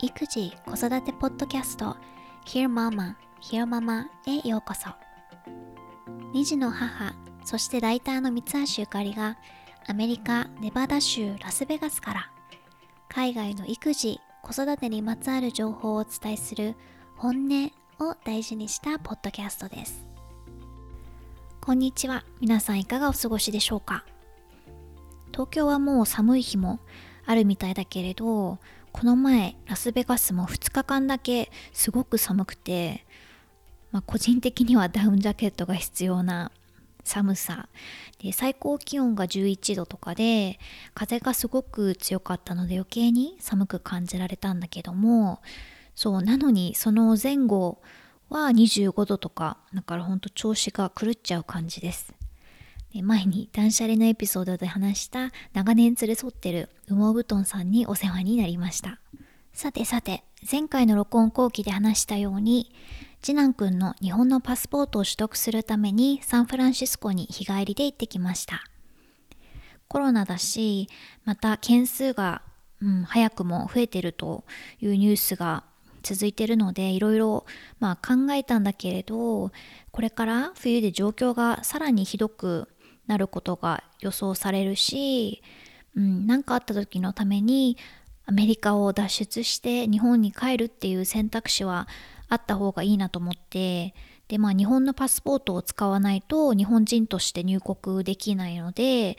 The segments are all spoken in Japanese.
育児・子育てポッドキャスト Hear Mama, Hear Mama へようこそ。2児の母そしてライターの三橋ゆかりがアメリカ・ネバダ州ラスベガスから海外の育児・子育てにまつわる情報をお伝えする本音を大事にしたポッドキャストです。こんにちは。皆さんいかがお過ごしでしょうか？東京はもう寒い日もあるみたいだけれどこの前ラスベガスも2日間だけすごく寒くて、まあ、個人的にはダウンジャケットが必要な寒さ。で最高気温が11度とかで風がすごく強かったので余計に寒く感じられたんだけどもそうなのにその前後は25度とかだからほんと調子が狂っちゃう感じです。で前に断捨離のエピソードで話した長年連れ添ってる羽毛布団さんにお世話になりました。さてさて前回の録音後期で話したように次男くんの日本のパスポートを取得するためにサンフランシスコに日帰りで行ってきました。コロナだしまた件数が、うん、早くも増えてるというニュースが続いてるのでいろいろま考えたんだけれどこれから冬で状況がさらにひどくなることが予想されるし何、うん、かあった時のためにアメリカを脱出して日本に帰るっていう選択肢はあった方がいいなと思ってでまあ日本のパスポートを使わないと日本人として入国できないので、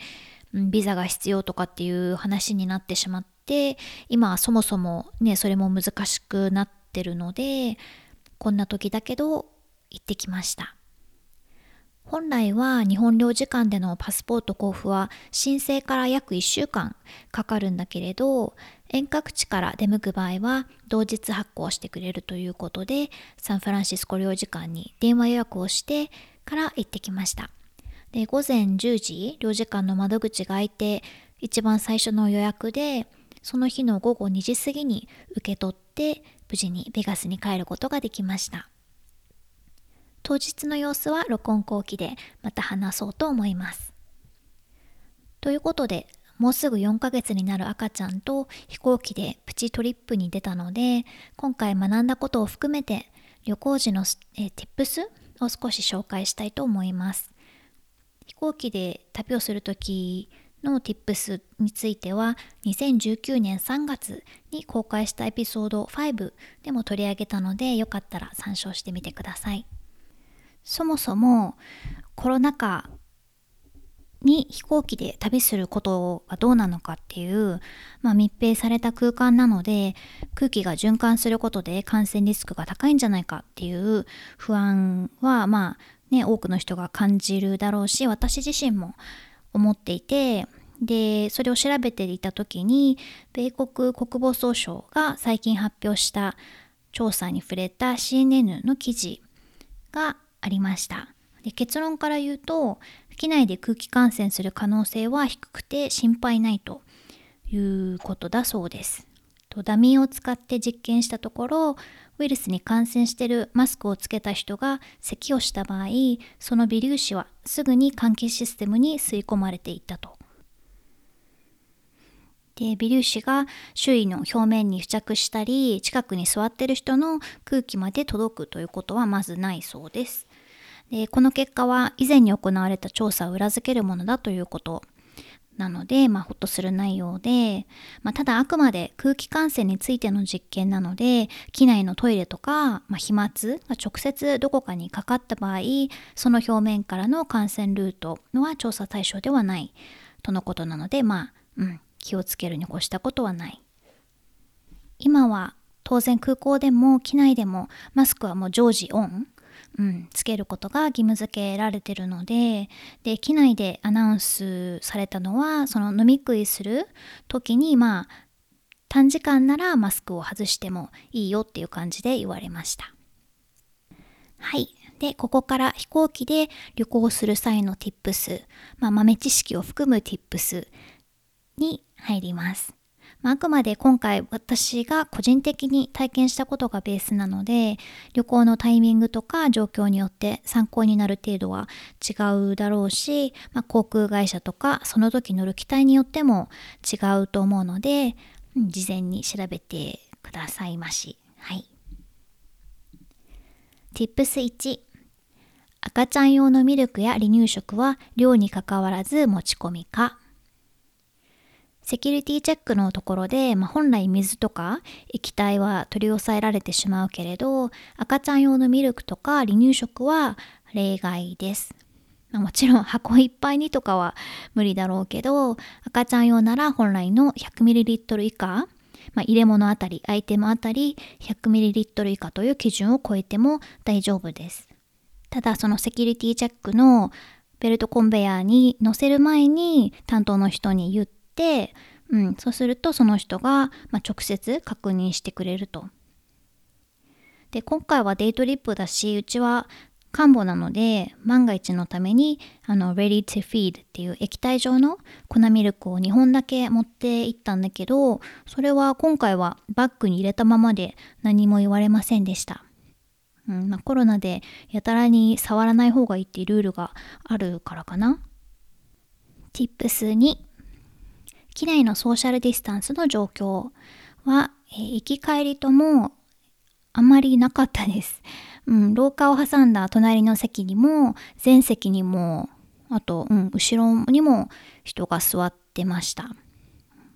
うん、ビザが必要とかっていう話になってしまって今はそもそもねそれも難しくなってるのでこんな時だけど行ってきました。本来は日本領事館でのパスポート交付は申請から約1週間かかるんだけれど遠隔地から出向く場合は同日発行してくれるということでサンフランシスコ領事館に電話予約をしてから行ってきましたで午前10時領事館の窓口が開いて一番最初の予約でその日の午後2時過ぎに受け取って無事にベガスに帰ることができました当日の様子は録音後期でまた話そうと思います。ということでもうすぐ4ヶ月になる赤ちゃんと飛行機でプチトリップに出たので今回学んだことを含めて旅行時のえ Tips を少し紹介したいと思います。飛行機で旅をする時の Tips については2019年3月に公開したエピソード5でも取り上げたのでよかったら参照してみてください。そもそもコロナ禍に飛行機で旅することがどうなのかっていう、まあ、密閉された空間なので空気が循環することで感染リスクが高いんじゃないかっていう不安はまあね多くの人が感じるだろうし私自身も思っていてでそれを調べていた時に米国国防総省が最近発表した調査に触れた CNN の記事がありました。で結論から言うと機内で空気感染する可能性は低くて心配ないということだそうです。ダミーを使って実験したところウイルスに感染しているマスクをつけた人が咳をした場合その微粒子はすぐに換気システムに吸い込まれていったと。で微粒子が周囲の表面に付着したり近くに座ってる人の空気まで届くということはまずないそうです。でこの結果は以前に行われた調査を裏付けるものだということ。なので、まあ、ほっとする内容で、まあ、ただあくまで空気感染についての実験なので機内のトイレとか、まあ、飛沫が直接どこかにかかった場合その表面からの感染ルートのは調査対象ではないとのことなので、まあうん、気をつけるに越したことはない。今は当然空港でも機内でもマスクはもう常時オンうん、つけることが義務付けられてるのでで機内でアナウンスされたのはその飲み食いする時にまあ短時間ならマスクを外してもいいよっていう感じで言われました。はい。でここから飛行機で旅行する際の Tips、まあ、豆知識を含む Tips に入ります。まあ、あくまで今回私が個人的に体験したことがベースなので旅行のタイミングとか状況によって参考になる程度は違うだろうし、まあ、航空会社とかその時乗る機体によっても違うと思うので事前に調べてくださいまし。はい。Tips1 赤ちゃん用のミルクや離乳食は量にかかわらず持ち込みかセキュリティチェックのところで、まあ、本来水とか液体は取り押さえられてしまうけれど赤ちゃん用のミルクとか離乳食は例外です。まあ、もちろん箱いっぱいにとかは無理だろうけど赤ちゃん用なら本来の 100ml 以下、まあ、入れ物あたりアイテムあたり 100ml 以下という基準を超えても大丈夫です。ただそのセキュリティチェックのベルトコンベヤーに乗せる前に担当の人に言って、うん、そうするとその人が、まあ、直接確認してくれると。で今回はデイトリップだしうちは看護なので万が一のためにあの Ready to Feed っていう液体状の粉ミルクを2本だけ持って行ったんだけどそれは今回はバッグに入れたままで何も言われませんでした。うんまあ、コロナでやたらに触らない方がいいっていうルールがあるからかな。Tips2 機内のソーシャルディスタンスの状況は、えー、行き帰りともあまりなかったです。うん、廊下を挟んだ隣の席にも前席にもあと、うん、後ろにも人が座ってました。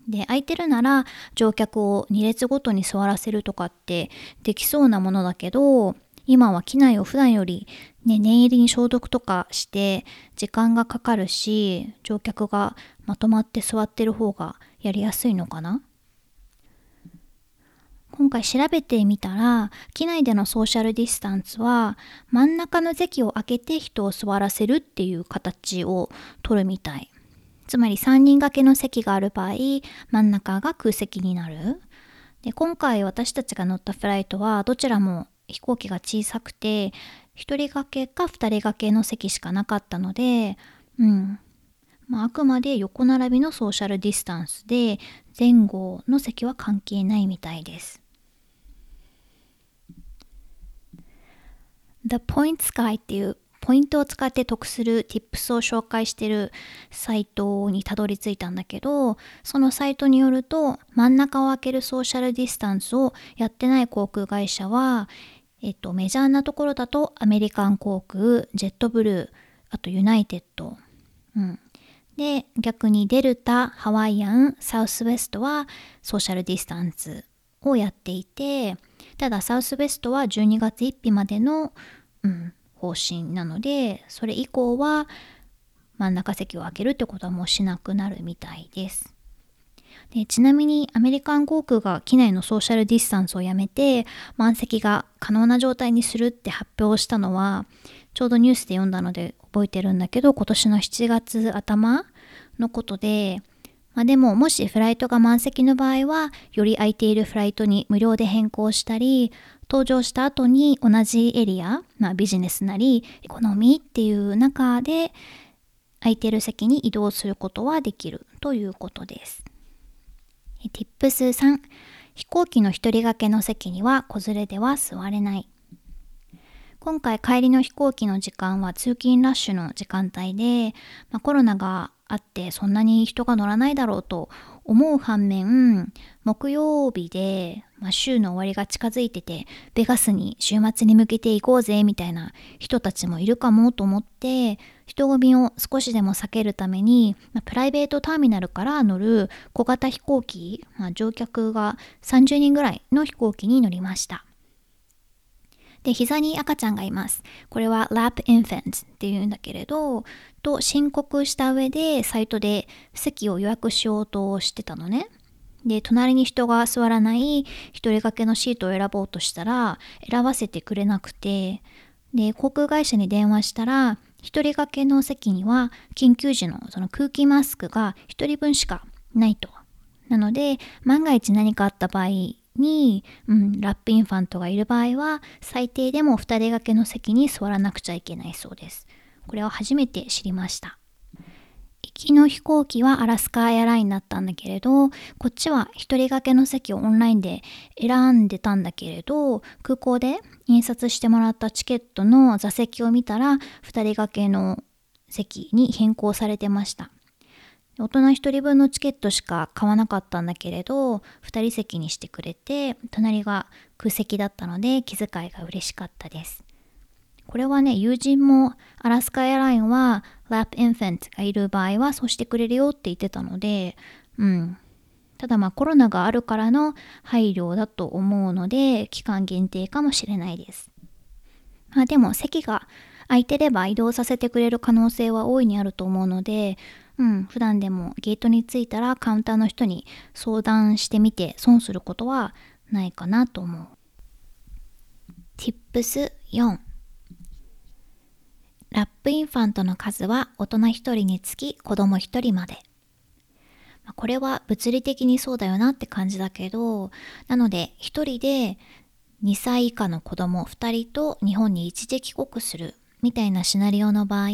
で空いてるなら乗客を2列ごとに座らせるとかってできそうなものだけど今は機内を普段より、ね、念入りに消毒とかして時間がかかるし乗客がまとまって座ってる方がやりやすいのかな？今回調べてみたら機内でのソーシャルディスタンスは真ん中の席を空けて人を座らせるっていう形を取るみたい。つまり3人掛けの席がある場合真ん中が空席になる。で今回私たちが乗ったフライトはどちらも飛行機が小さくて1人掛けか2人掛けの席しかなかったので、うん。まあ、あくまで横並びのソーシャルディスタンスで前後の席は関係ないみたいです。The Point Sky っていうポイントを使って得する Tips を紹介してるサイトにたどり着いたんだけどそのサイトによると真ん中を空けるソーシャルディスタンスをやってない航空会社はえっと、メジャーなところだとアメリカン航空、ジェットブルー、あとユナイテッド。うん。で、逆にデルタ、ハワイアン、サウスウェストはソーシャルディスタンスをやっていて、ただサウスウェストは12月1日までの、うん、方針なので、それ以降は真ん中席を開けるってことはもうしなくなるみたいです。でちなみにアメリカン航空が機内のソーシャルディスタンスをやめて満席が可能な状態にするって発表したのはちょうどニュースで読んだので覚えてるんだけど今年の7月頭のことで、まあ、でももしフライトが満席の場合はより空いているフライトに無料で変更したり搭乗した後に同じエリア、まあ、ビジネスなりエコノミーっていう中で空いてる席に移動することはできるということです。Tips3 飛行機の一人掛けの席には子連れでは座れない今回帰りの飛行機の時間は通勤ラッシュの時間帯で、まあ、コロナがあってそんなに人が乗らないだろうと思う反面木曜日で、まあ、週の終わりが近づいててベガスに週末に向けて行こうぜみたいな人たちもいるかもと思って人混みを少しでも避けるために、まあ、プライベートターミナルから乗る小型飛行機、まあ、乗客が30人ぐらいの飛行機に乗りました。で、膝に赤ちゃんがいます。これは lap infant っていうんだけれど、と申告した上でサイトで席を予約しようとしてたのね。で、隣に人が座らない一人掛けのシートを選ぼうとしたら、選ばせてくれなくて、で、航空会社に電話したら、一人掛けの席には緊急時のその空気マスクが一人分しかないと。なので、万が一何かあった場合に、うん、ラップインファントがいる場合は、最低でも二人掛けの席に座らなくちゃいけないそうです。これは初めて知りました。行きの飛行機はアラスカエアラインだったんだけれどこっちは一人掛けの席をオンラインで選んでたんだけれど空港で印刷してもらったチケットの座席を見たら二人掛けの席に変更されてました大人1人分のチケットしか買わなかったんだけれど2人席にしてくれて隣が空席だったので気遣いが嬉しかったです。これはね友人もアラスカエアラインはラップインフェントがいる場合はそうしてくれるよって言ってたのでうん。ただまあコロナがあるからの配慮だと思うので期間限定かもしれないです。まあでも席が空いてれば移動させてくれる可能性は大いにあると思うのでうん、普段でもゲートに着いたらカウンターの人に相談してみて損することはないかなと思う。Tips 4ラップインファントの数は大人1人につき子供1人まで。これは物理的にそうだよなって感じだけど、なので1人で2歳以下の子供2人と日本に一時帰国するみたいなシナリオの場合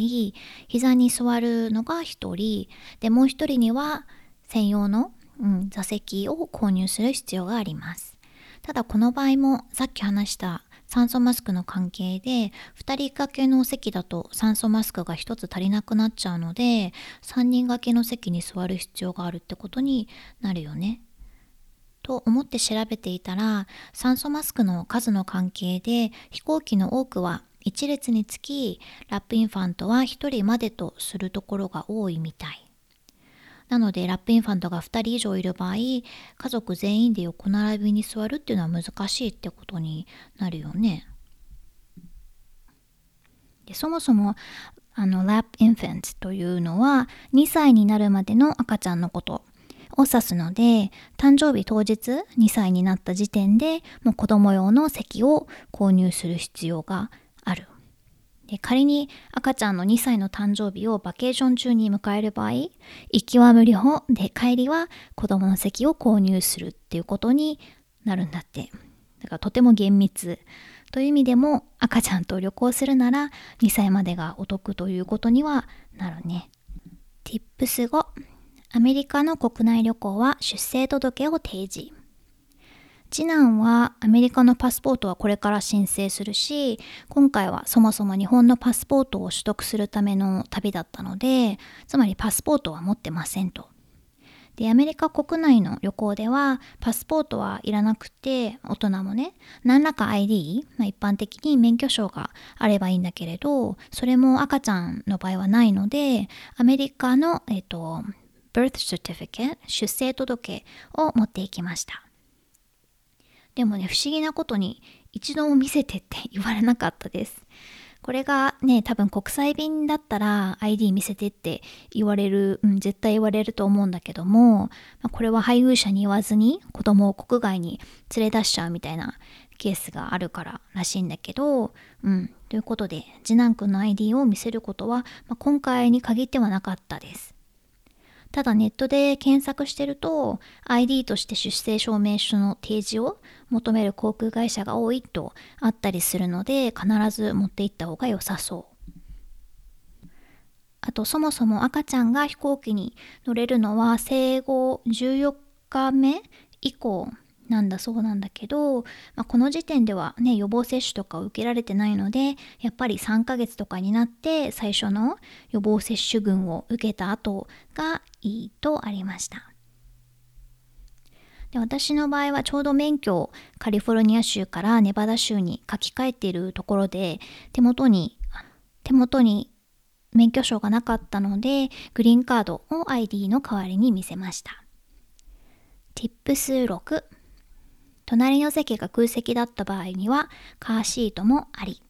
膝に座るのが1人でもう1人には専用の、うん、座席を購入する必要があります。ただこの場合もさっき話した酸素マスクの関係で2人掛けの席だと酸素マスクが1つ足りなくなっちゃうので3人掛けの席に座る必要があるってことになるよね。と思って調べていたら酸素マスクの数の関係で飛行機の多くは1列につきラップインファントは1人までとするところが多いみたい。なのでラップインファントが2人以上いる場合家族全員で横並びに座るっていうのは難しいってことになるよね。でそもそもあのラップインファントというのは2歳になるまでの赤ちゃんのことを指すので誕生日当日2歳になった時点でもう子供用の席を購入する必要がある。で仮に赤ちゃんの2歳の誕生日をバケーション中に迎える場合、行きは無料で帰りは子供の席を購入するっていうことになるんだって。だからとても厳密。という意味でも赤ちゃんと旅行するなら2歳までがお得ということにはなるね。Tips 5アメリカの国内旅行は出生届を提示。次男はアメリカのパスポートはこれから申請するし今回はそもそも日本のパスポートを取得するための旅だったのでつまりパスポートは持ってませんと。でアメリカ国内の旅行ではパスポートはいらなくて大人もね何らか ID、まあ、一般的に免許証があればいいんだけれどそれも赤ちゃんの場合はないのでアメリカの、えっと、birth certificate 出生届を持っていきました。でもね、不思議なことに一度も見せてって言われなかったです。これがね、多分国際便だったら ID 見せてって言われる、うん、絶対言われると思うんだけども、ま、これは配偶者に言わずに子供を国外に連れ出しちゃうみたいなケースがあるかららしいんだけど、うん、ということで次男くんの ID を見せることは、まあ、今回に限ってはなかったです。ただネットで検索してると ID として出生証明書の提示を求める航空会社が多いとあったりするので必ず持って行った方が良さそう。あとそもそも赤ちゃんが飛行機に乗れるのは生後14日目以降なんだそうなんだけど、まあ、この時点ではね予防接種とかを受けられてないのでやっぱり3ヶ月とかになって最初の予防接種群を受けた後がいいとありました。で私の場合はちょうど免許をカリフォルニア州からネバダ州に書き換えているところで手元に手元に免許証がなかったのでグリーンカードを ID の代わりに見せました。Tips 6隣の席が空席だった場合にはカーシートもあり。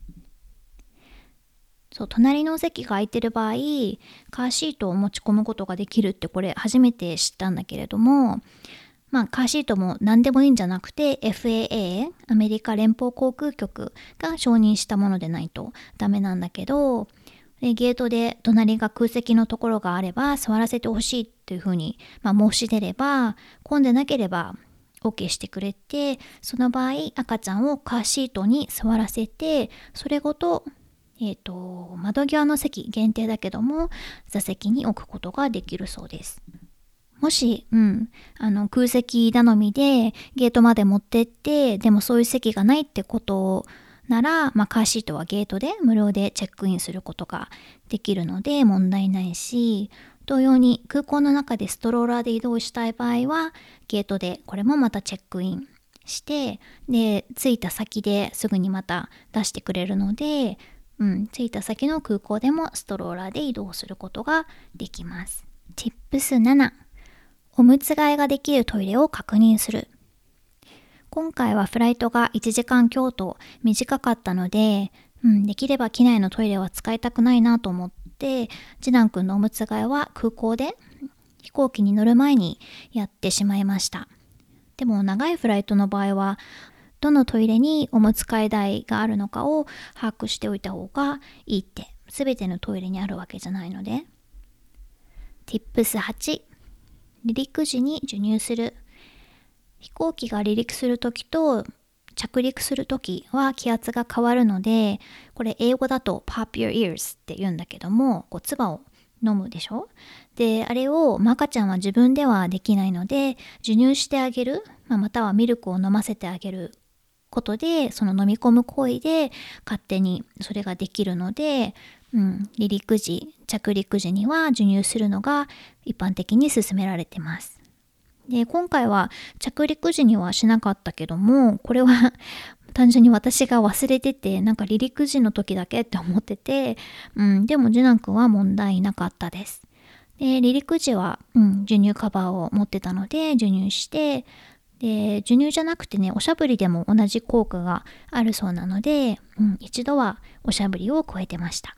そう隣の席が空いてる場合カーシートを持ち込むことができるってこれ初めて知ったんだけれどもまあカーシートも何でもいいんじゃなくて FAA アメリカ連邦航空局が承認したものでないとダメなんだけどでゲートで隣が空席のところがあれば座らせてほしいっていうふうに、まあ、申し出れば混んでなければ OK してくれてその場合赤ちゃんをカーシートに座らせてそれごとえーと、窓際の席限定だけども座席に置くことができるそうです。もし、うん、あの空席頼みでゲートまで持ってってでもそういう席がないってことなら、まあ、カーシートはゲートで無料でチェックインすることができるので問題ないし同様に空港の中でストローラーで移動したい場合はゲートでこれもまたチェックインしてで着いた先ですぐにまた出してくれるので、うん、着いた先の空港でもストローラーで移動することができます。Tips7 おむつ替えができるトイレを確認する今回はフライトが1時間強と短かったので、うん、できれば機内のトイレは使いたくないなと思ってて次男くんのおむつ替えは空港で飛行機に乗る前にやってしまいました。でも長いフライトの場合はどのトイレにおむつ替え台があるのかを把握しておいた方がいいって全てのトイレにあるわけじゃないので。Tips8 離陸時に授乳する。飛行機が離陸する時と着陸する時は気圧が変わるのでこれ英語だと pop your ears って言うんだけどもこう唾を飲むでしょ？であれを、赤ちゃんは自分ではできないので授乳してあげる、まあ、またはミルクを飲ませてあげることでその飲み込む行為で勝手にそれができるので、うん、離陸時着陸時には授乳するのが一般的に勧められてます。で今回は着陸時にはしなかったけどもこれは 単純に私が忘れててなんか離陸時の時だけって思ってて、うん、でも次男くんは問題なかったです。で離陸時は、うん、授乳カバーを持ってたので授乳してで授乳じゃなくてねおしゃぶりでも同じ効果があるそうなので、うん、一度はおしゃぶりを超えてました。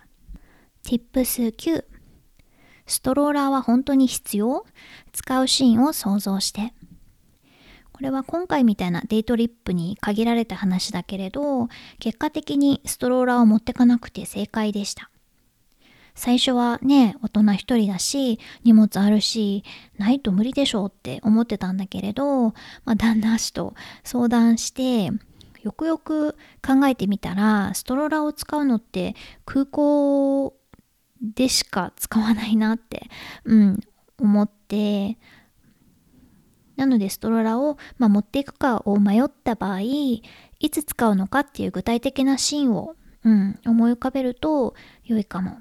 Tips9 ストローラーは本当に必要？使うシーンを想像して。これは今回みたいなデイトリップに限られた話だけれど、結果的にストローラーを持ってかなくて正解でした。最初はね、大人一人だし、荷物あるし、ないと無理でしょうって思ってたんだけれど、まあ、旦那氏と相談して、よくよく考えてみたら、ストローラーを使うのって空港でしか使わないなって、うん、思ってなのでストローラを、まあ、持っていくかを迷った場合いつ使うのかっていう具体的なシーンを、うん、思い浮かべると良いかも。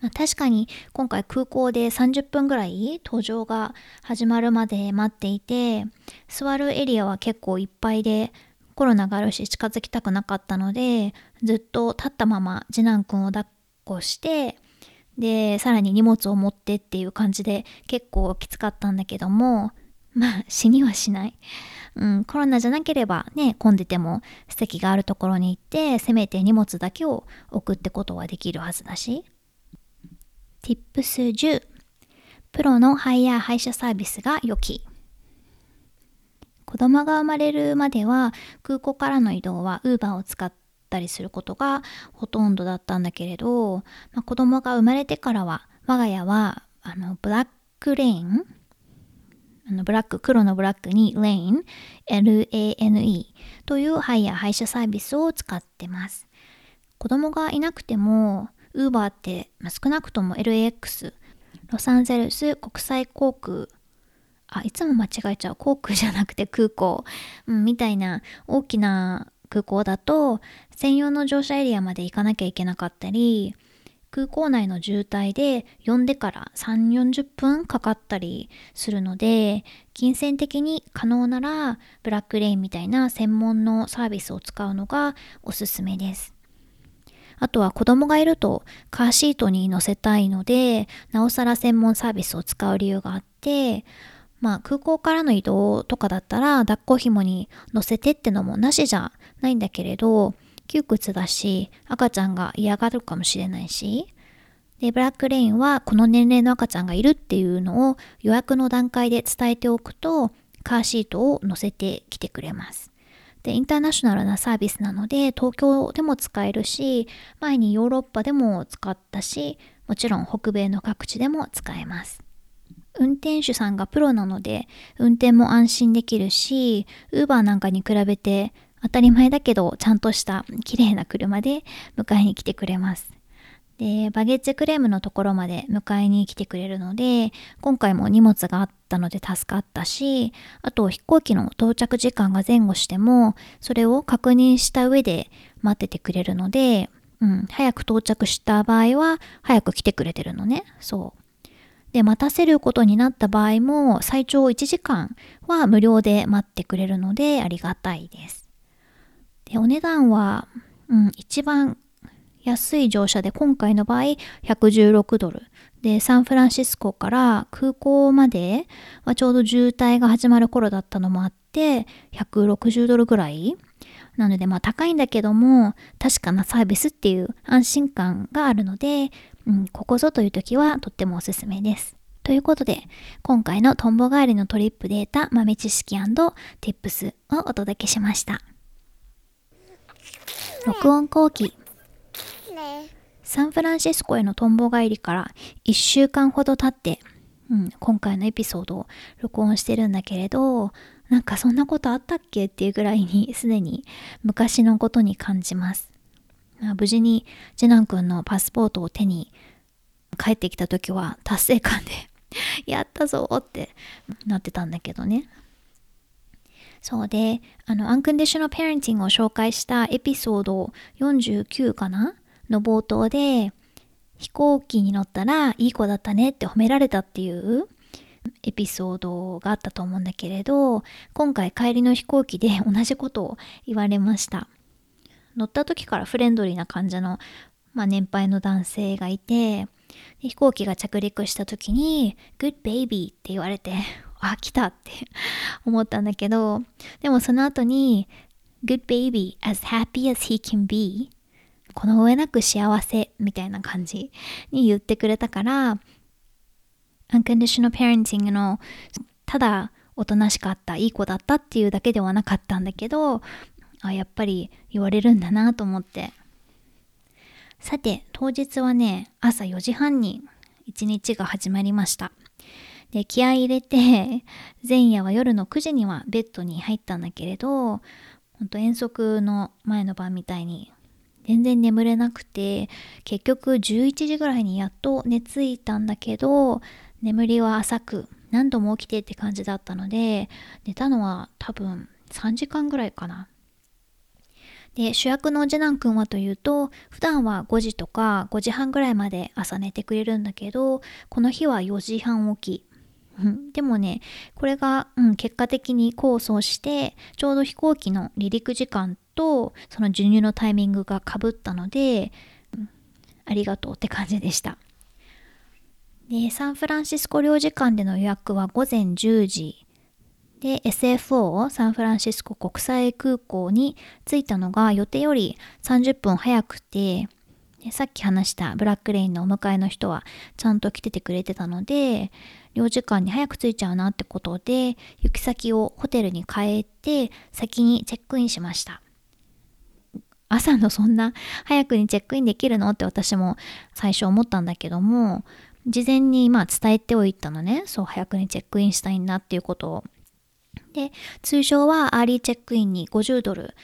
まあ、確かに今回空港で30分ぐらい搭乗が始まるまで待っていて座るエリアは結構いっぱいでコロナがあるし近づきたくなかったのでずっと立ったまま次男くんを抱っこしてでさらに荷物を持ってっていう感じで結構きつかったんだけどもまあ死にはしない、うん、コロナじゃなければね混んでても席があるところに行ってせめて荷物だけを置くってことはできるはずだし。Tips10 プロのハイヤー配車サービスが良き。子供が生まれるまでは空港からの移動は Uber を使ってったりすることがほとんどだったんだけれど、まあ、子供が生まれてからは我が家はあのブラックレインあのブラック黒のブラックにレイン LANE というハイヤー配車サービスを使ってます。子供がいなくても Uber って、まあ、少なくとも LAX ロサンゼルス国際航空あいつも間違えちゃう。航空じゃなくて空港、うん、みたいな大きな空港だと専用の乗車エリアまで行かなきゃいけなかったり空港内の渋滞で呼んでから3 4 0分かかったりするので金銭的に可能ならブラックレインみたいな専門のサービスを使うのがおすすめです。あとは子供がいるとカーシートに乗せたいのでなおさら専門サービスを使う理由があってまあ空港からの移動とかだったら抱っこ紐に乗せてってのもなしじゃないんだけれど窮屈だし赤ちゃんが嫌がるかもしれないしでブラックレインはこの年齢の赤ちゃんがいるっていうのを予約の段階で伝えておくとカーシートを載せてきてくれます。でインターナショナルなサービスなので東京でも使えるし前にヨーロッパでも使ったしもちろん北米の各地でも使えます。運転手さんがプロなので運転も安心できるし Uber なんかに比べて当たり前だけどちゃんとした綺麗な車で迎えに来てくれます。でバゲッジクレームのところまで迎えに来てくれるので今回も荷物があったので助かったしあと飛行機の到着時間が前後してもそれを確認した上で待っててくれるので、うん、早く到着した場合は早く来てくれてるのね。そう。で待たせることになった場合も最長1時間は無料で待ってくれるのでありがたいです。でお値段は、うん、一番安い乗車で今回の場合116ドルでサンフランシスコから空港まではちょうど渋滞が始まる頃だったのもあって160ドルぐらいなのでまあ高いんだけども確かなサービスっていう安心感があるので、うん、ここぞという時はとってもおすすめです。ということで今回のトンボ帰りのトリップデータ豆知識 &tips をお届けしました。録音後期。サンフランシスコへのトンボ帰りから1週間ほど経って、うん、今回のエピソードを録音してるんだけれどなんかそんなことあったっけっていうぐらいにすでに昔のことに感じます。無事に次男くんのパスポートを手に帰ってきた時は達成感でやったぞってなってたんだけどねそうであのアンクンディショナルパレンティングを紹介したエピソード49かな？の冒頭で飛行機に乗ったらいい子だったねって褒められたっていうエピソードがあったと思うんだけれど今回帰りの飛行機で同じことを言われました。乗った時からフレンドリーな感じの、まあ、年配の男性がいて飛行機が着陸した時に「Good baby」って言われてあ来たって思ったんだけどでもその後に「Good baby as happy as he can be」この上なく幸せみたいな感じに言ってくれたから unconditional parenting のただおとなしかったいい子だったっていうだけではなかったんだけどあやっぱり言われるんだなと思って。さて当日はね朝4時半に一日が始まりました。で気合い入れて 前夜は夜の9時にはベッドに入ったんだけれど本当遠足の前の晩みたいに全然眠れなくて結局11時ぐらいにやっと寝ついたんだけど眠りは浅く何度も起きてって感じだったので寝たのは多分3時間ぐらいかな。で主役の次男くんはというと普段は5時とか5時半ぐらいまで朝寝てくれるんだけどこの日は4時半起き。うんでもねこれが、うん、結果的に構想してちょうど飛行機の離陸時間とその授乳のタイミングがかぶったので、うん、ありがとうって感じでした。でサンフランシスコ領事館での予約は午前10時で SFO サンフランシスコ国際空港に着いたのが予定より30分早くてさっき話したブラックレインのお迎えの人はちゃんと来ててくれてたので領事館に早く着いちゃうなってことで行き先をホテルに変えて先にチェックインしました。朝のそんな早くにチェックインできるのって私も最初思ったんだけども事前にまあ伝えておいたのね。そう早くにチェックインしたいんだっていうことを。で通常はアーリーチェックインに50ドル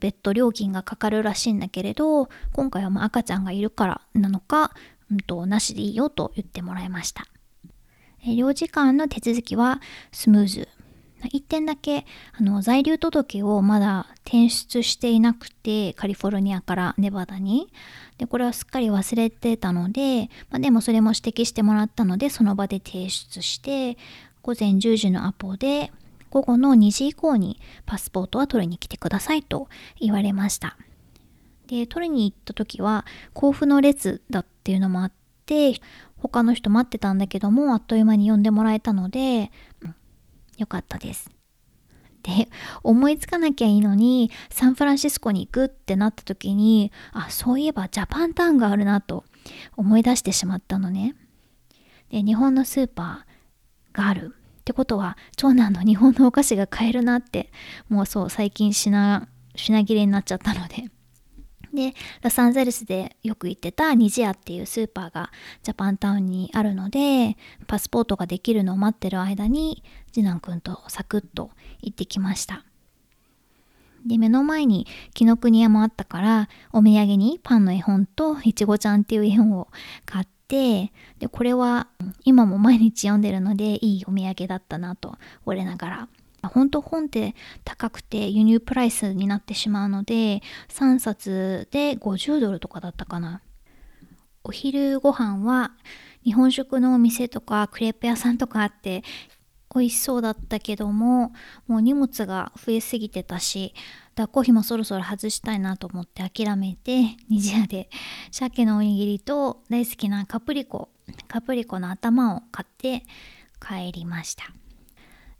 別途料金がかかるらしいんだけれど今回はまあ赤ちゃんがいるからなのか、うんと、なしでいいよと言ってもらいました。領事館の手続きはスムーズ。1点だけあの在留届をまだ転出していなくてカリフォルニアからネバダに。でこれはすっかり忘れてたので、まあ、でもそれも指摘してもらったのでその場で提出して午前10時のアポで午後の2時以降にパスポートは取りに来てくださいと言われました。で取りに行った時は交付の列だっていうのもあってて他の人待ってたんだけどもあっという間に呼んでもらえたので、うん、よかったです。で思いつかなきゃいいのにサンフランシスコに行くってなった時にあそういえばジャパンタウンがあるなと思い出してしまったのね。で日本のスーパーがあるってことは長男の日本のお菓子が買えるなってもうそう最近品品切れになっちゃったので。でロサンゼルスでよく行ってたニジアっていうスーパーがジャパンタウンにあるのでパスポートができるのを待ってる間に次男くんとサクッと行ってきましたで、目の前に紀ノ国屋もあったから、お土産にパンの絵本といちごちゃんっていう絵本を買って、で、これは今も毎日読んでるのでいいお土産だったなと、我ながら。本当本って高くて輸入プライスになってしまうので、3冊で50ドルとかだったかな。お昼ご飯は日本食のお店とかクレープ屋さんとかあって美味しそうだったけどももう荷物が増えすぎてたし抱っこひもそろそろ外したいなと思って諦めて虹屋で鮭のおにぎりと大好きなカプリコカプリコの頭を買って帰りました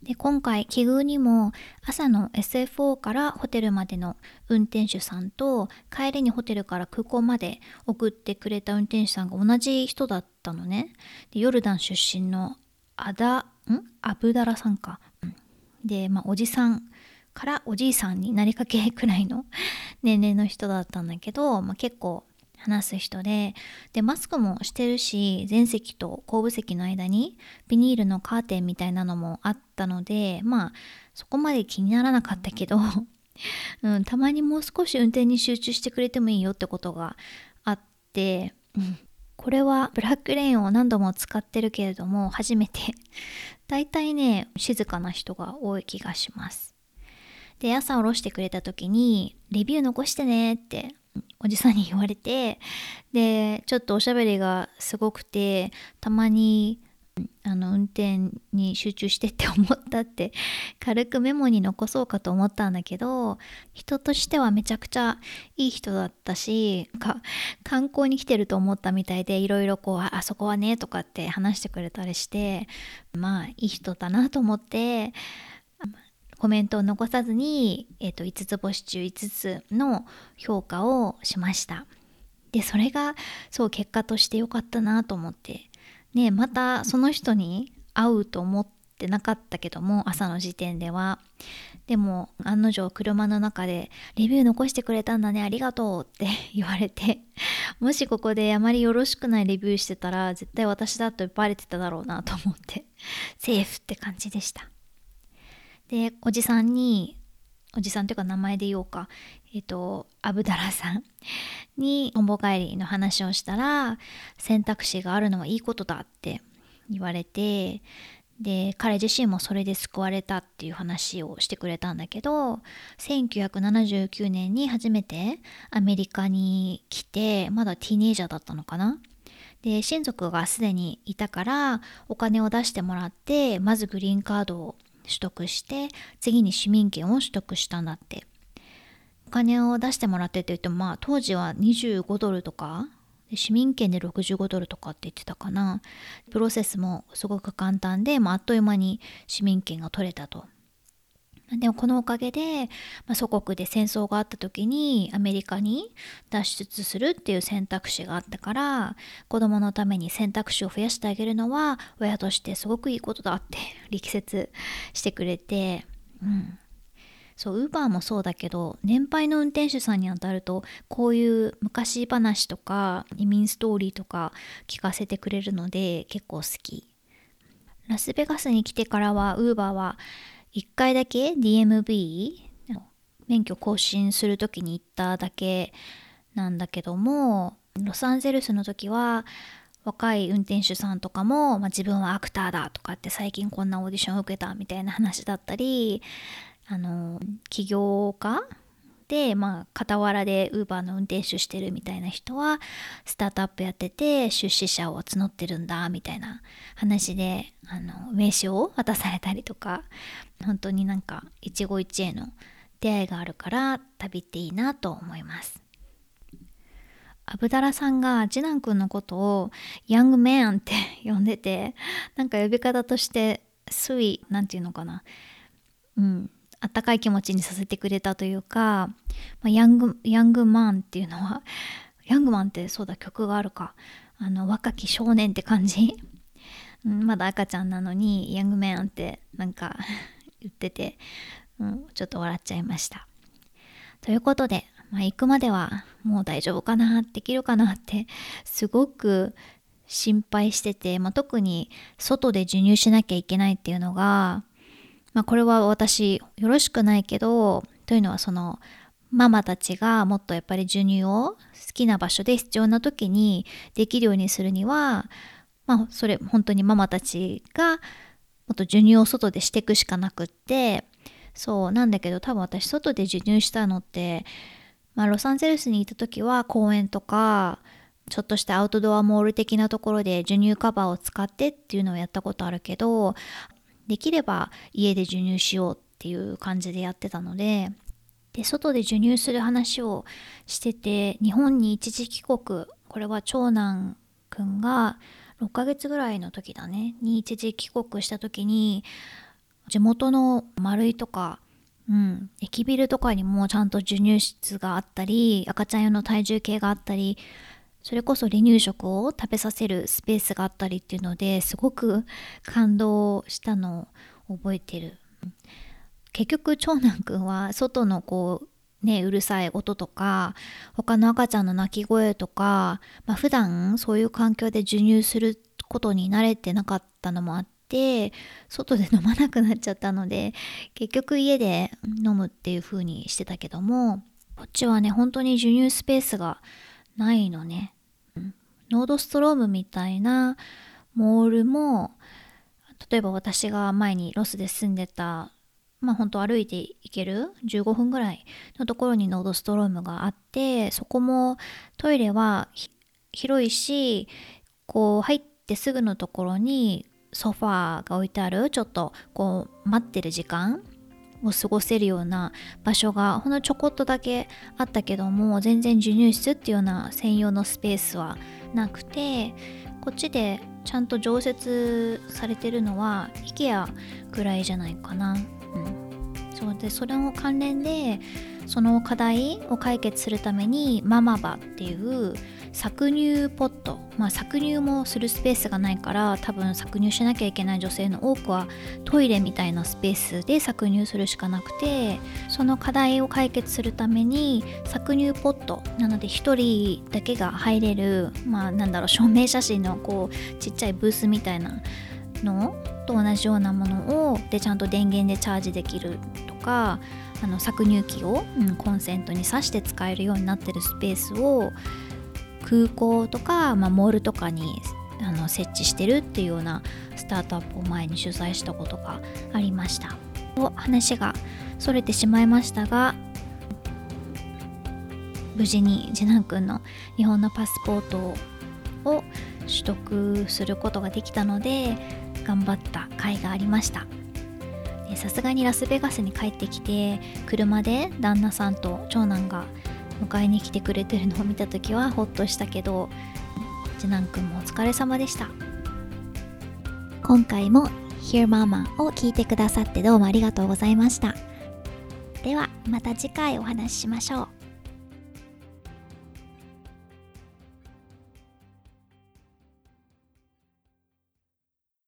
で今回奇遇にも朝の SFO からホテルまでの運転手さんと帰りにホテルから空港まで送ってくれた運転手さんが同じ人だったのね。でヨルダン出身のアダん？アブダラさんか、で、まあ、おじさんからおじいさんになりかけくらいの 年齢の人だったんだけど、まあ、結構話す人ででマスクもしてるし前席と後部席の間にビニールのカーテンみたいなのもあったのでまあそこまで気にならなかったけど、うん、たまにもう少し運転に集中してくれてもいいよってことがあって、うん、これはブラックレーンを何度も使ってるけれども初めて。大体ね静かな人が多い気がします。で朝下ろしてくれた時にレビュー残してねっておじさんに言われてでちょっとおしゃべりがすごくてたまにあの運転に集中してって思ったって軽くメモに残そうかと思ったんだけど人としてはめちゃくちゃいい人だったし観光に来てると思ったみたいでいろいろこうあそこはねとかって話してくれたりしてまあいい人だなと思ってコメントを残さずに、えーと、5つ星中5つの評価をしました。でそれがそう結果として良かったなと思って。ねまたその人に会うと思ってなかったけども朝の時点では。でも案の定車の中で「レビュー残してくれたんだねありがとう」って 言われてもしここであまりよろしくないレビューしてたら絶対私だとバレてただろうなと思ってセーフって感じでした。でおじさんにおじさんというか名前で言おうか。えっ、とアブダラさんにおんぼ帰りの話をしたら選択肢があるのはいいことだって言われてで彼自身もそれで救われたっていう話をしてくれたんだけど1979年に初めてアメリカに来てまだティーネイジャーだったのかな。で親族がすでにいたからお金を出してもらってまずグリーンカードを取得して次に市民権を取得したんだって。お金を出してもらってって言ってもまあ当時は25ドルとか市民権で65ドルとかって言ってたかな。プロセスもすごく簡単で、まあ、あっという間に市民権が取れたと。でもこのおかげで、まあ、祖国で戦争があった時にアメリカに脱出するっていう選択肢があったから子供のために選択肢を増やしてあげるのは親としてすごくいいことだって力説してくれて、うん、そうウーバーもそうだけど年配の運転手さんにあたるとこういう昔話とか移民ストーリーとか聞かせてくれるので結構好き。ラスベガスに来てからはウーバーは1回だけ DMV 免許更新する時に行っただけなんだけどもロサンゼルスの時は若い運転手さんとかも、まあ、自分はアクターだとかって最近こんなオーディションを受けたみたいな話だったりあの起業家で、まあ、傍らでウーバーの運転手してるみたいな人はスタートアップやってて出資者を募ってるんだみたいな話であの名刺を渡されたりとか本当になんか一期一会の出会いがあるから旅っていいなと思います。アブダラさんが次男くんのことをヤングメンって呼んでてなんか呼び方としてスイなんていうのかなうんあったかい気持ちにさせてくれたというか、まあ、ヤングヤングマンっていうのはヤングマンってそうだ曲があるかあの若き少年って感じまだ赤ちゃんなのにヤングメンってなんか 言ってて、うん、ちょっと笑っちゃいました。ということで、まあ、行くまではもう大丈夫かなできるかなってすごく心配してて、まあ、特に外で授乳しなきゃいけないっていうのが、まあ、これは私よろしくないけどというのはそのママたちがもっとやっぱり授乳を好きな場所で必要な時にできるようにするにはまあそれ本当にママたちがもっと授乳を外でしていくしかなくってそうなんだけど多分私外で授乳したのって、まあ、ロサンゼルスにいた時は公園とかちょっとしたアウトドアモール的なところで授乳カバーを使ってっていうのをやったことあるけどできれば家で授乳しようっていう感じでやってたのでで外で授乳する話をしてて日本に一時帰国これは長男くんが6ヶ月ぐらいの時だねに一時帰国した時に地元の丸いとか、うん、駅ビルとかにもちゃんと授乳室があったり赤ちゃん用の体重計があったりそれこそ離乳食を食べさせるスペースがあったりっていうのですごく感動したのを覚えてる。結局長男くんは外のこうねうるさい音とか他の赤ちゃんの泣き声とか、まあ、普段そういう環境で授乳することに慣れてなかったのもあって外で飲まなくなっちゃったので結局家で飲むっていう風にしてたけどもこっちはね本当に授乳スペースがないのね。ノードストロームみたいなモールも例えば私が前にロスで住んでたまあ本当歩いて行ける15分ぐらいのところにノードストロームがあってそこもトイレは広いしこう入ってすぐのところにソファーが置いてあるちょっとこう待ってる時間を過ごせるような場所がほんのちょこっとだけあったけども全然授乳室っていうような専用のスペースはなくてこっちでちゃんと常設されてるのは IKEA ぐらいじゃないかな。うん、そうでそれの関連でその課題を解決するためにママバっていう搾乳ポット、まあ、搾乳もするスペースがないから多分搾乳しなきゃいけない女性の多くはトイレみたいなスペースで搾乳するしかなくてその課題を解決するために搾乳ポットなので1人だけが入れるまあなんだろう証明写真のこうちっちゃいブースみたいなのと同じようなものをでちゃんと電源でチャージできるとかあの搾乳機を、うん、コンセントに挿して使えるようになってるスペースを空港とか、まあ、モールとかにあの設置してるっていうようなスタートアップを前に取材したことがありました。話がそれてしまいましたが無事に次男くんの日本のパスポートを取得することができたので頑張った甲斐がありました。さすがにラスベガスに帰ってきて車で旦那さんと長男が迎えに来てくれてるのを見た時はほっとしたけど次男くんもお疲れ様でした。今回も Hear Mama を聞いてくださってどうもありがとうございました。ではまた次回お話ししましょう。